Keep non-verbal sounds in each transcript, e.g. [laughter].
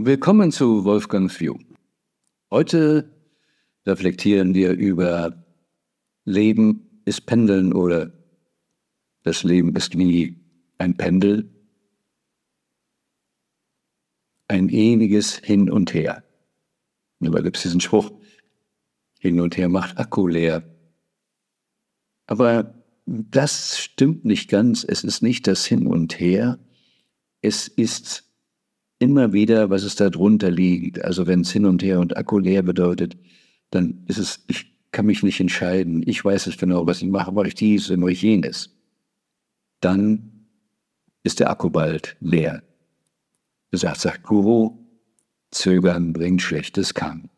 Willkommen zu Wolfgangs View. Heute reflektieren wir über Leben ist Pendeln oder das Leben ist wie ein Pendel, ein ewiges Hin und Her. Da gibt es diesen Spruch, hin und her macht Akku leer. Aber das stimmt nicht ganz. Es ist nicht das Hin und Her. Es ist immer wieder, was es da drunter liegt. Also wenn es hin und her und Akku leer bedeutet, dann ist es, ich kann mich nicht entscheiden. Ich weiß es genau, was ich mache. Mache ich dies, mache ich jenes. Dann ist der Akku bald leer. Gesagt, sagt Guru, Zögern bringt schlechtes Kann.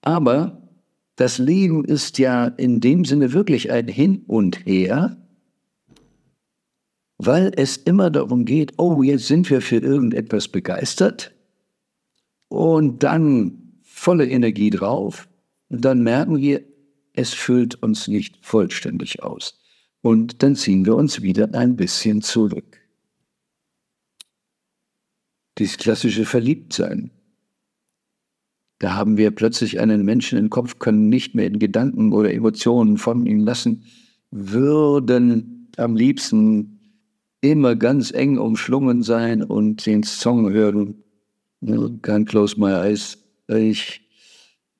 Aber das Leben ist ja in dem Sinne wirklich ein Hin und Her, weil es immer darum geht, oh, jetzt sind wir für irgendetwas begeistert und dann volle Energie drauf und dann merken wir, es füllt uns nicht vollständig aus. Und dann ziehen wir uns wieder ein bisschen zurück. Dieses klassische Verliebtsein. Da haben wir plötzlich einen Menschen im Kopf, können nicht mehr in Gedanken oder Emotionen von ihm lassen, würden am liebsten immer ganz eng umschlungen sein und den Song hören. Can't close my eyes. Ich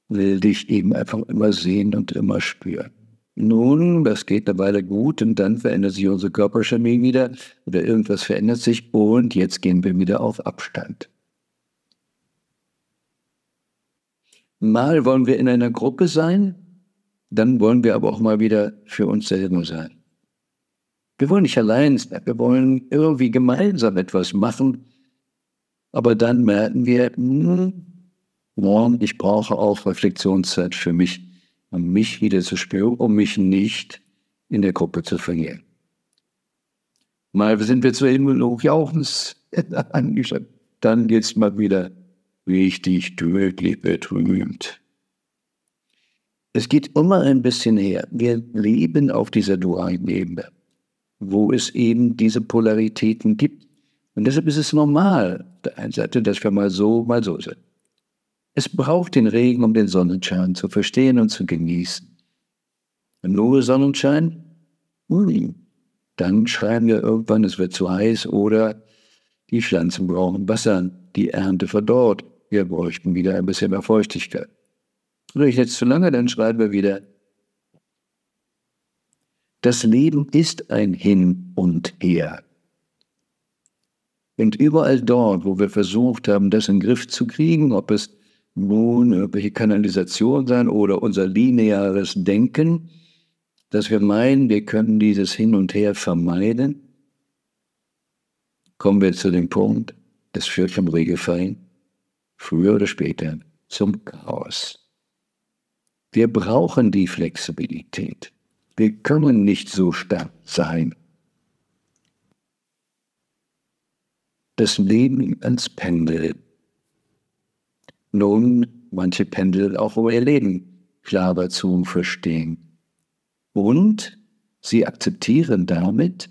will dich eben einfach immer sehen und immer spüren. Nun, das geht eine Weile gut und dann verändert sich unsere Körperchemie wieder oder irgendwas verändert sich und jetzt gehen wir wieder auf Abstand. Mal wollen wir in einer Gruppe sein, dann wollen wir aber auch mal wieder für uns selber sein. Wir wollen nicht allein sein, wir wollen irgendwie gemeinsam etwas machen. Aber dann merken wir, hm, ich brauche auch Reflexionszeit für mich, um mich wieder zu spüren, um mich nicht in der Gruppe zu verlieren. Mal sind wir zu Himmel hochjauchens [laughs] angeschaut, dann geht's mal wieder richtig tödlich betrübt. Es geht immer ein bisschen her. Wir leben auf dieser dualen Ebene wo es eben diese Polaritäten gibt. Und deshalb ist es normal, der einen Seite, dass wir mal so, mal so sind. Es braucht den Regen, um den Sonnenschein zu verstehen und zu genießen. Nur Sonnenschein? Dann schreiben wir irgendwann, es wird zu heiß oder die Pflanzen brauchen Wasser, die Ernte verdorrt. Wir bräuchten wieder ein bisschen mehr Feuchtigkeit. Riecht jetzt zu lange, dann schreiben wir wieder, das Leben ist ein Hin und Her. Und überall dort, wo wir versucht haben, das in den Griff zu kriegen, ob es nun irgendwelche Kanalisation sein oder unser lineares Denken, dass wir meinen, wir können dieses Hin und Her vermeiden, kommen wir zu dem Punkt, es führt vom Regelfall früher oder später zum Chaos. Wir brauchen die Flexibilität. Wir können nicht so stark sein. Das Leben als Pendel. Nun, manche Pendel auch über ihr Leben klarer zu verstehen. Und sie akzeptieren damit,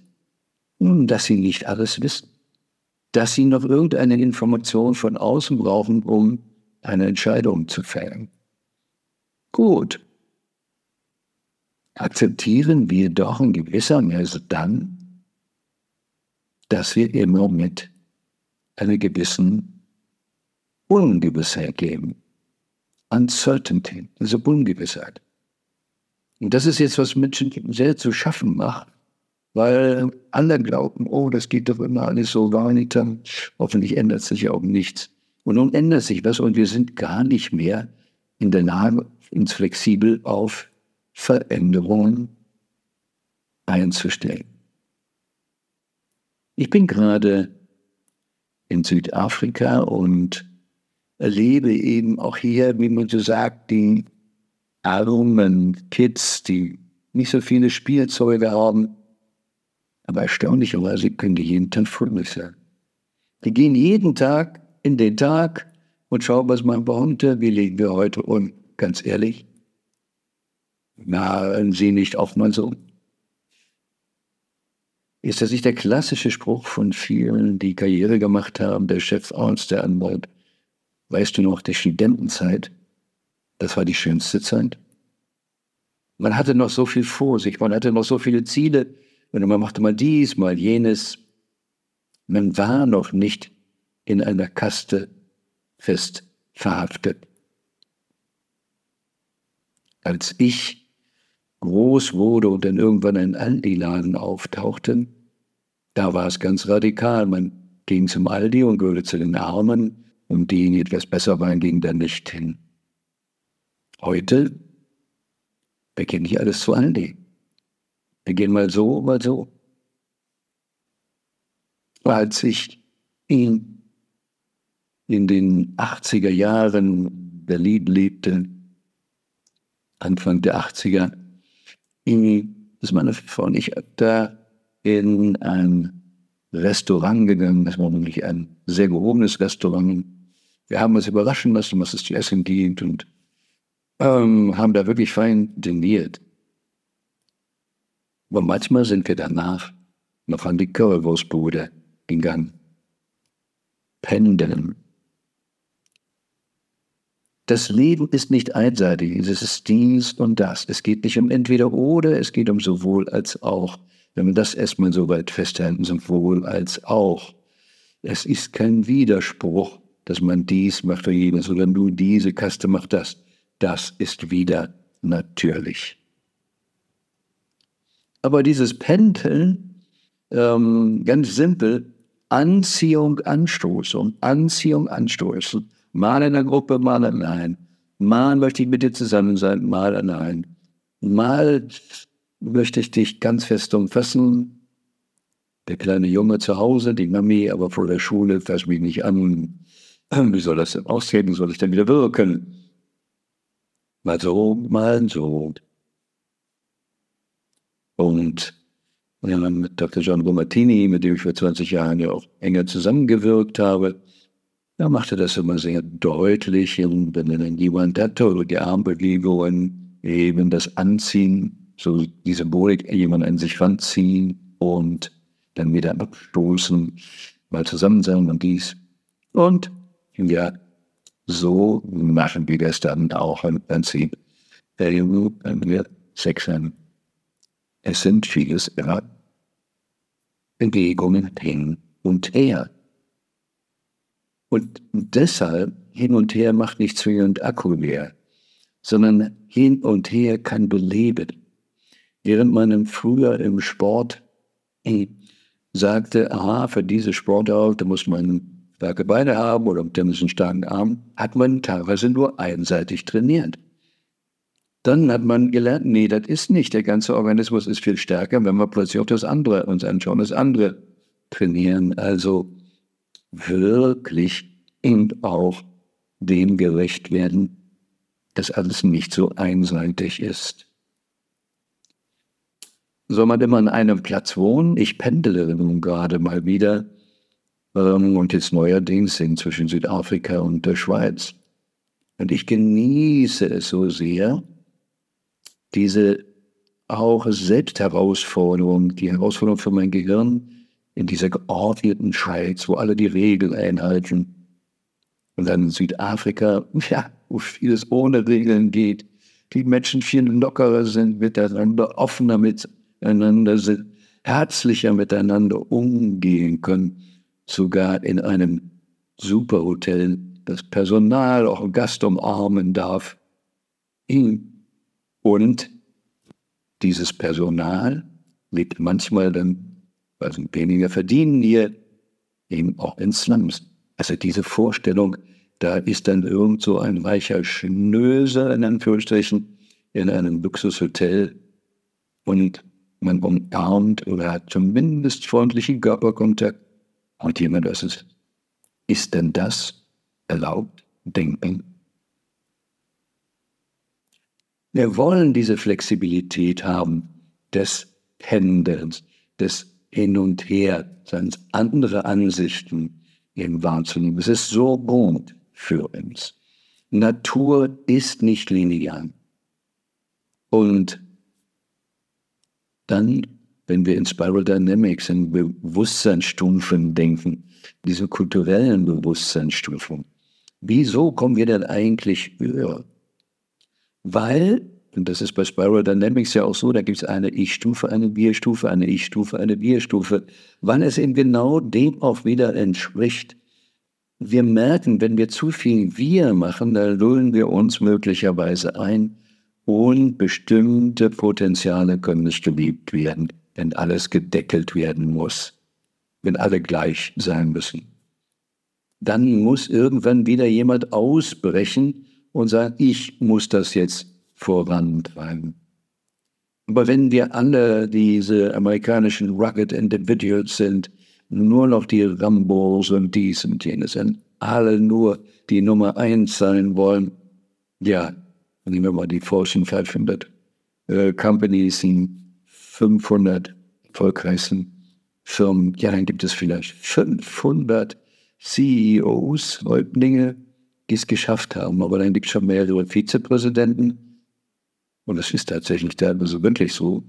dass sie nicht alles wissen. Dass sie noch irgendeine Information von außen brauchen, um eine Entscheidung zu fällen. Gut, akzeptieren wir doch in gewisser Weise dann, dass wir im Moment eine gewissen Ungewissheit leben. Uncertainty, also Ungewissheit. Und das ist jetzt, was Menschen sehr zu schaffen macht, weil alle glauben, oh, das geht doch immer alles so weiter, hoffentlich ändert sich auch nichts. Und nun ändert sich was und wir sind gar nicht mehr in der Lage, uns flexibel auf Veränderungen einzustellen. Ich bin gerade in Südafrika und erlebe eben auch hier, wie man so sagt, die armen Kids, die nicht so viele Spielzeuge haben, aber erstaunlicherweise können die jeden Tag fröhlich sein. Die gehen jeden Tag in den Tag und schauen, was man behauptet, wie legen wir heute und ganz ehrlich, nahen Sie nicht oftmals so. ist das nicht der klassische Spruch von vielen, die Karriere gemacht haben, der Chefarzt, der Anwalt. Weißt du noch, der Studentenzeit, das war die schönste Zeit. Man hatte noch so viel vor sich, man hatte noch so viele Ziele, und man machte mal dies, mal jenes. Man war noch nicht in einer Kaste fest verhaftet. Als ich groß wurde und dann irgendwann ein Aldi-Laden auftauchte, da war es ganz radikal. Man ging zum Aldi und gehörte zu den Armen und die, die etwas besser waren, gingen dann nicht hin. Heute beginne ich alles zu Aldi. Wir gehen mal so, mal so. Als ich in, in den 80er Jahren Berlin lebte, Anfang der 80er, ist meine Frau und ich da in ein Restaurant gegangen. Das war nämlich ein sehr gehobenes Restaurant. Wir haben uns überraschen lassen, was es zu essen gibt und ähm, haben da wirklich fein diniert. Aber manchmal sind wir danach noch an die Currywurstbude gegangen. Pendeln. Das Leben ist nicht einseitig, es ist dies und das. Es geht nicht um entweder oder, es geht um sowohl als auch. Wenn wir das erstmal so weit festhalten, sowohl als auch. Es ist kein Widerspruch, dass man dies macht oder jenes, oder nur diese Kaste macht das. Das ist wieder natürlich. Aber dieses Pendeln, ähm, ganz simpel, Anziehung, Anstoßung, Anziehung, Anstoßen. Mal in der Gruppe, mal allein. Mal möchte ich mit dir zusammen sein, mal allein. Mal möchte ich dich ganz fest umfassen. Der kleine Junge zu Hause, die Mami, aber vor der Schule, fass mich nicht an. [clears throat] Wie soll das denn austreten? Soll ich denn wieder wirken? Mal so, mal so. Und ja, mit Dr. John Romatini, mit dem ich vor 20 Jahren ja auch enger zusammengewirkt habe, da machte das immer sehr deutlich, jemand hat, oder die Armbewegungen, eben das Anziehen, so die Symbolik, jemand an sich ranziehen und dann wieder abstoßen, mal zusammen sein und dies. Und ja, so machen wir das dann auch im Prinzip, wenn wir Sex haben. Es sind vieles immer Bewegungen hin und her. Und deshalb hin und her macht nicht zwingend Akku leer, sondern hin und her kann beleben. Während man früher im Sport sagte, aha, für diese Sportart, da muss man starke Beine haben oder der muss einen starken Arm, hat man teilweise nur einseitig trainiert. Dann hat man gelernt, nee, das ist nicht. Der ganze Organismus ist viel stärker, wenn wir plötzlich auch das andere uns anschauen, das andere trainieren. Also wirklich und auch dem gerecht werden, dass alles nicht so einseitig ist. Soll man immer an einem Platz wohnen? Ich pendele nun gerade mal wieder ähm, und jetzt neuerdings sind zwischen Südafrika und der Schweiz. Und ich genieße es so sehr, diese auch Selbstherausforderung, die Herausforderung für mein Gehirn in dieser geordneten Schweiz, wo alle die Regeln einhalten. Und dann in Südafrika, [laughs] ja, wo vieles ohne Regeln geht, die Menschen viel lockerer sind miteinander, offener miteinander sind, herzlicher miteinander umgehen können, sogar in einem Superhotel das Personal auch Gast umarmen darf. Und dieses Personal lebt manchmal dann, weil sie weniger verdienen hier, eben auch in Slums. Also diese Vorstellung, da ist dann irgend so ein weicher Schnöser, in Anführungsstrichen, in einem Luxushotel und man umarmt oder hat zumindest freundlichen Körperkontakt. Und jemand, das ist, ist denn das erlaubt? Denken Wir wollen diese Flexibilität haben des Pendelns, des Hin und Her, seines andere Ansichten eben wahrzunehmen. Es ist so gut für uns. Natur ist nicht linear. Und dann wenn wir in Spiral Dynamics, in Bewusstseinsstufen denken, diese kulturellen Bewusstseinsstufen. Wieso kommen wir denn eigentlich höher? Weil, und das ist bei Spiral Dynamics ja auch so, da gibt es eine Ich-Stufe, eine Wir-Stufe, eine Ich-Stufe, eine Wir-Stufe, weil es eben genau dem auch wieder entspricht. Wir merken, wenn wir zu viel Wir machen, dann lullen wir uns möglicherweise ein und bestimmte Potenziale können nicht geliebt werden, wenn alles gedeckelt werden muss, wenn alle gleich sein müssen. Dann muss irgendwann wieder jemand ausbrechen und sagen, ich muss das jetzt vorantreiben. Aber wenn wir alle diese amerikanischen Rugged Individuals sind, nur noch die Rambos und dies und jenes sind, alle nur die Nummer eins sein wollen, ja, nehmen wir mal die Fortune 500 äh, Companies, die 500 erfolgreichsten Firmen, ja, dann gibt es vielleicht 500 CEOs, Häuptlinge, die es geschafft haben. Aber dann gibt es schon mehrere Vizepräsidenten, und das ist tatsächlich teilweise wirklich so,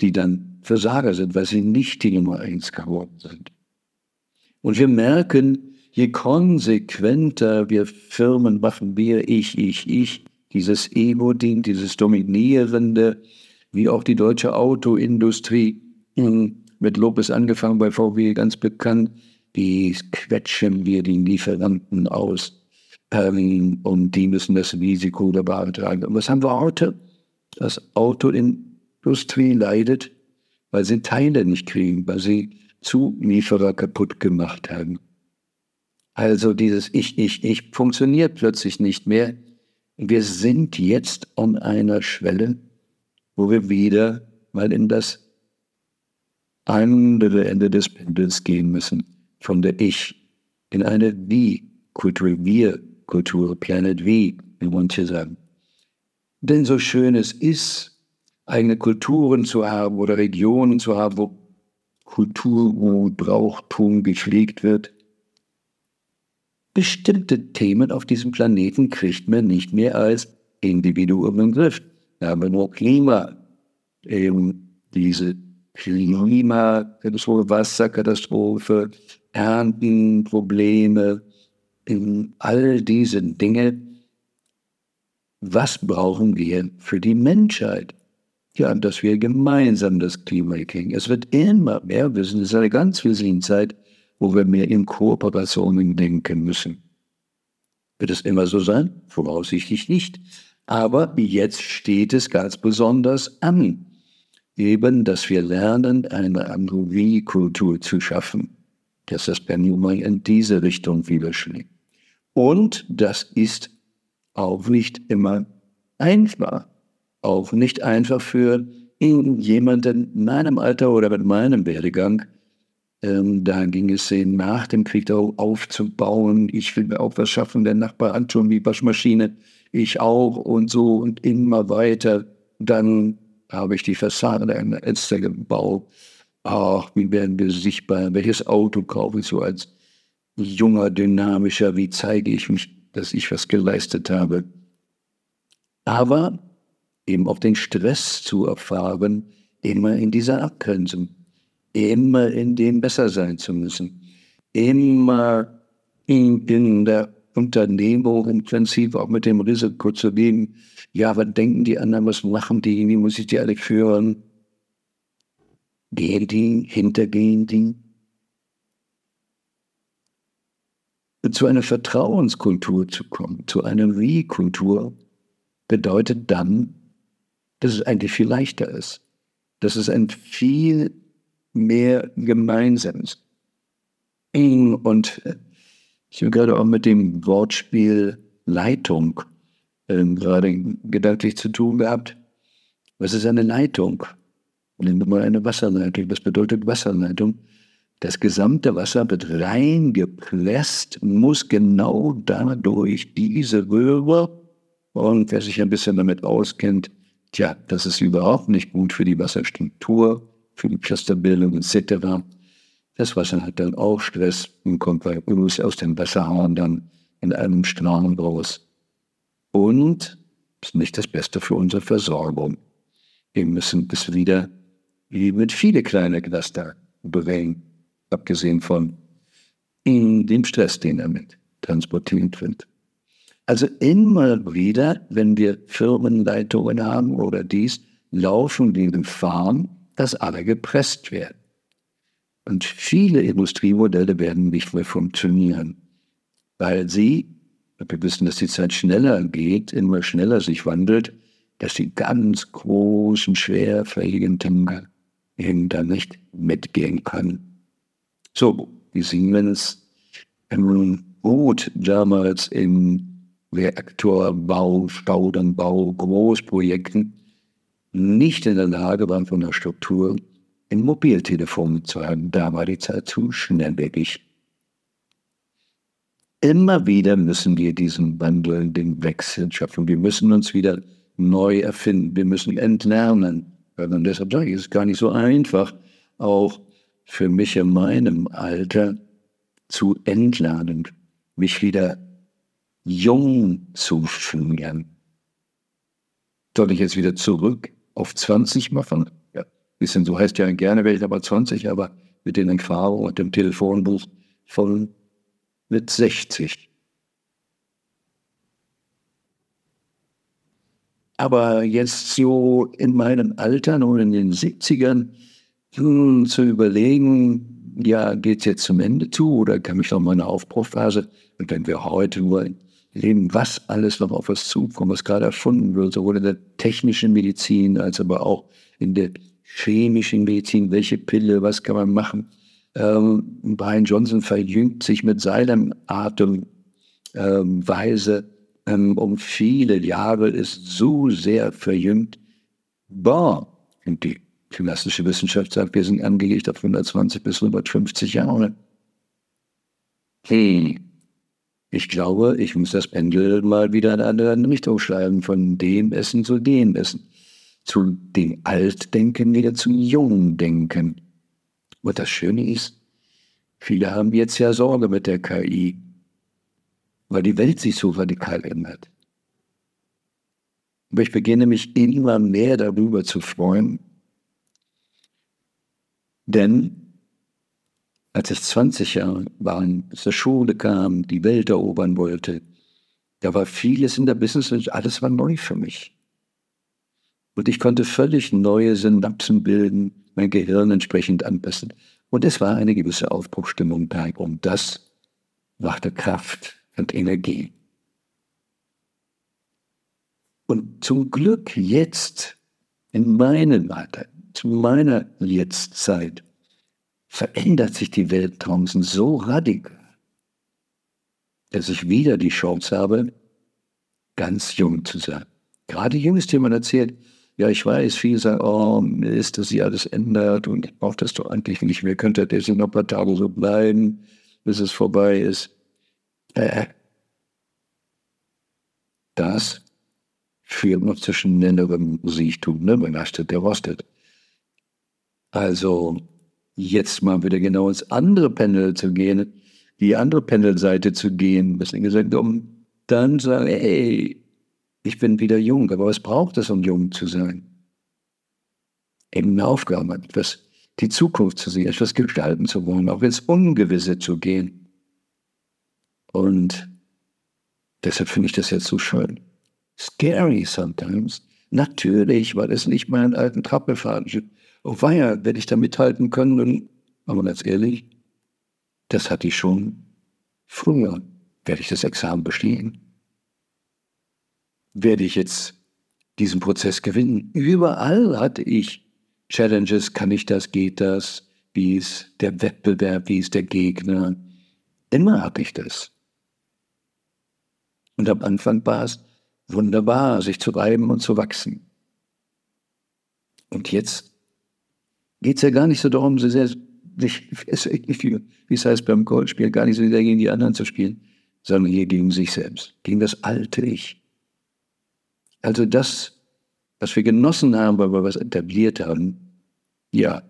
die dann Versager sind, weil sie nicht die Nummer eins geworden sind. Und wir merken, je konsequenter wir Firmen machen, wir, ich, ich, ich, dieses Ego-Ding, dieses Dominierende, wie auch die deutsche Autoindustrie, hm, mit Lopez angefangen bei VW ganz bekannt, wie quetschen wir die Lieferanten aus und die müssen das Risiko dabei tragen. Und was haben wir heute? Das Autoindustrie leidet, weil sie Teile nicht kriegen, weil sie Zulieferer kaputt gemacht haben. Also dieses Ich, Ich, Ich funktioniert plötzlich nicht mehr. Wir sind jetzt an einer Schwelle, wo wir wieder mal in das andere Ende des Pendels gehen müssen. Von der Ich in eine Wie-Kultur, Wir-Kultur, Planet Wie, wie manche sagen. Denn so schön es ist, eigene Kulturen zu haben oder Regionen zu haben, wo Kultur und Brauchtum gepflegt wird, bestimmte Themen auf diesem Planeten kriegt man nicht mehr als Individuum im Griff. Da haben wir nur Klima, eben diese Klimakatastrophe, Wasserkatastrophe, Erntenprobleme, all diese Dinge. Was brauchen wir für die Menschheit? Ja, dass wir gemeinsam das Klima kriegen. Es wird immer mehr wissen, es ist eine ganz wesentliche Zeit, wo wir mehr in Kooperationen denken müssen. Wird es immer so sein? Voraussichtlich nicht. Aber jetzt steht es ganz besonders an, eben, dass wir lernen, eine andere Wie-Kultur zu schaffen, dass das Pendulum in diese Richtung wieder schlägt. Und das ist auch nicht immer einfach. Auch nicht einfach für jemanden in meinem Alter oder mit meinem Werdegang, ähm, da ging es nach dem Krieg aufzubauen. Ich will mir auch was schaffen. Der Nachbar hat schon die Waschmaschine. Ich auch und so und immer weiter. Dann habe ich die Fassade einer Elster gebaut. Ach, wie werden wir sichtbar? Welches Auto kaufe ich so als junger, dynamischer? Wie zeige ich mich, dass ich was geleistet habe? Aber eben auch den Stress zu erfahren, immer in dieser Abgrenzung immer in dem besser sein zu müssen. Immer in, in der Unternehmung im Prinzip auch mit dem Risiko zu leben. Ja, was denken die anderen, was machen die, wie muss ich die alle führen? Gehen die, hintergehen die? Zu einer Vertrauenskultur zu kommen, zu einer Wie-Kultur, bedeutet dann, dass es eigentlich viel leichter ist. Dass es ein viel mehr Gemeinsames. Und äh, ich habe gerade auch mit dem Wortspiel Leitung äh, gerade gedanklich zu tun gehabt. Was ist eine Leitung? Nehmen wir mal eine Wasserleitung. Was bedeutet Wasserleitung? Das gesamte Wasser wird reingepresst, muss genau dadurch diese Röhre, und wer sich ein bisschen damit auskennt, tja, das ist überhaupt nicht gut für die Wasserstruktur für die Clusterbildung etc. Das Wasser hat dann auch Stress und kommt bei uns aus dem Wasserhahn dann in einem Strahl raus. Und ist nicht das Beste für unsere Versorgung. Wir müssen es wieder die mit viele kleine Cluster bringen, abgesehen von dem Stress, den damit transportiert wird. Also immer wieder, wenn wir Firmenleitungen haben oder dies, laufen die Gefahren, dass alle gepresst werden. Und viele Industriemodelle werden nicht mehr funktionieren, weil sie, wir wissen, dass die Zeit schneller geht, immer schneller sich wandelt, dass die ganz großen, schwerfälligen Dinge eben nicht mitgehen können. So, wie Siemens im Boot damals im Reaktorbau, Staudenbau, Großprojekten nicht in der Lage waren, von der Struktur ein Mobiltelefon zu haben. Da war die Zeit zu schnelllebig. Immer wieder müssen wir diesen Wandel, den Wechsel schaffen. Wir müssen uns wieder neu erfinden. Wir müssen entlernen. Und deshalb sage ich, es ist gar nicht so einfach, auch für mich in meinem Alter zu entlernen, mich wieder jung zu fühlen. Soll ich jetzt wieder zurück auf 20 machen? Ja, bisschen so heißt ja gerne, wäre ich aber 20, aber mit den Erfahrungen und dem Telefonbuch von mit 60. Aber jetzt so in meinem Alter und in den 70ern hm, zu überlegen, ja, geht es jetzt zum Ende zu oder kann ich noch mal eine Aufbruchphase? Und wenn wir heute nur leben, was alles noch auf uns zukommt, was gerade erfunden wird, sowohl in der technischen Medizin als aber auch in der chemischen Medizin, welche Pille, was kann man machen. Ähm, Brian Johnson verjüngt sich mit seinem Atemweise. Ähm, ähm, um viele Jahre ist so sehr verjüngt. Boah, und die klassische Wissenschaft sagt, wir sind angelegt auf 120 bis 150 Jahre. Hey, ich glaube, ich muss das Pendel mal wieder in eine andere Richtung schreiben, von dem Essen zu dem Essen. Zu dem Altdenken wieder zum Jungdenken. Und das Schöne ist, viele haben jetzt ja Sorge mit der KI weil die Welt sich so radikal ändert. Aber ich beginne mich immer mehr darüber zu freuen, denn als ich 20 Jahre war, der Schule kam, die Welt erobern wollte, da war vieles in der Business alles war neu für mich. Und ich konnte völlig neue Synapsen bilden, mein Gehirn entsprechend anpassen. Und es war eine gewisse Aufbruchstimmung da. Und das brachte Kraft und Energie. Und zum Glück jetzt, in meinem Alter, zu meiner Jetztzeit, verändert sich die Welt draußen so radikal, dass ich wieder die Chance habe, ganz jung zu sein. Gerade jüngst jemand erzählt, ja, ich weiß, viele sagen, oh, Mist, dass sich alles ändert und ich brauche das doch eigentlich nicht mehr, könnte das noch ein paar Tage so bleiben, bis es vorbei ist. Äh, das führt noch zu schnellerem Siechtum, ne? belastet, der rostet. Also jetzt mal wieder genau ins andere Panel zu gehen, die andere Panelseite zu gehen, bisschen gesagt, um dann zu sagen, ey, ich bin wieder jung, aber was braucht es, um jung zu sein? Eben eine Aufgabe, etwas, die Zukunft zu sehen, etwas gestalten zu wollen, auch ins Ungewisse zu gehen. Und deshalb finde ich das jetzt so schön. Scary sometimes. Natürlich, weil es nicht meinen alten Trappelfaden Oh weia, werde ich da mithalten können? Aber ganz ehrlich, das hatte ich schon früher. Werde ich das Examen bestehen? Werde ich jetzt diesen Prozess gewinnen? Überall hatte ich Challenges, kann ich das, geht das, wie ist der Wettbewerb, wie ist der Gegner. Immer hatte ich das. Und am Anfang war es wunderbar, sich zu reiben und zu wachsen. Und jetzt geht es ja gar nicht so darum, so sehr, sich, wie es heißt beim Golfspiel, gar nicht so sehr gegen die anderen zu spielen, sondern hier gegen sich selbst, gegen das alte Ich. Also das, was wir genossen haben, weil wir was etabliert haben, ja,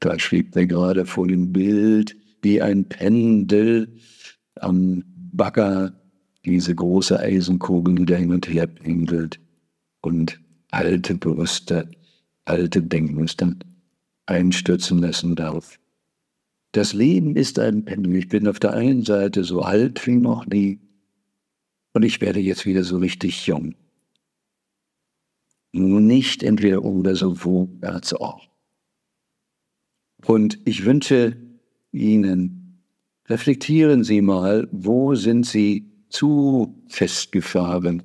da schwebt er gerade vor dem Bild wie ein Pendel am Bagger diese große Eisenkugel, die da hin und her pendelt und alte Brüste, alte Denkmuster einstürzen lassen darf. Das Leben ist ein Pendel. Ich bin auf der einen Seite so alt wie noch nie und ich werde jetzt wieder so richtig jung. Nicht entweder oder sowohl als auch. Und ich wünsche Ihnen, reflektieren Sie mal, wo sind Sie zu festgefahren?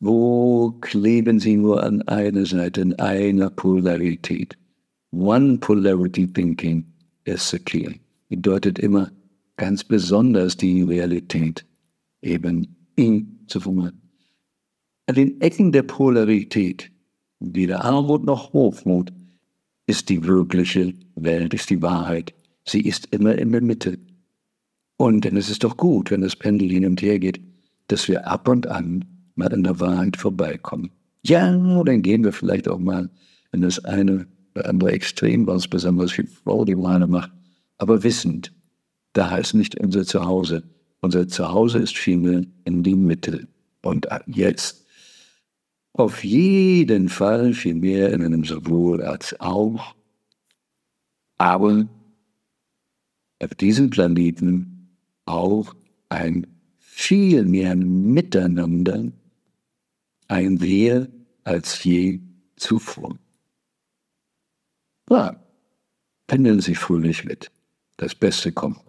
Wo kleben Sie nur an einer Seite, in einer Polarität? One Polarity Thinking is the key. Bedeutet immer ganz besonders die Realität eben in zu formulieren. An den Ecken der Polarität, weder Armut noch Hochmut, ist die wirkliche Welt, ist die Wahrheit. Sie ist immer in der Mitte. Und denn es ist doch gut, wenn das Pendel hin und her geht, dass wir ab und an mal an der Wahrheit vorbeikommen. Ja, dann gehen wir vielleicht auch mal in das eine andere Extrem, was besonders viel Freude macht, aber wissend, da ist nicht unser Zuhause. Unser Zuhause ist vielmehr in die Mitte. Und jetzt auf jeden Fall viel mehr in einem sowohl als auch. Aber auf diesem Planeten auch ein viel mehr Miteinander, ein Wir als je zuvor. Ja, pendeln Sie fröhlich mit. Das Beste kommt.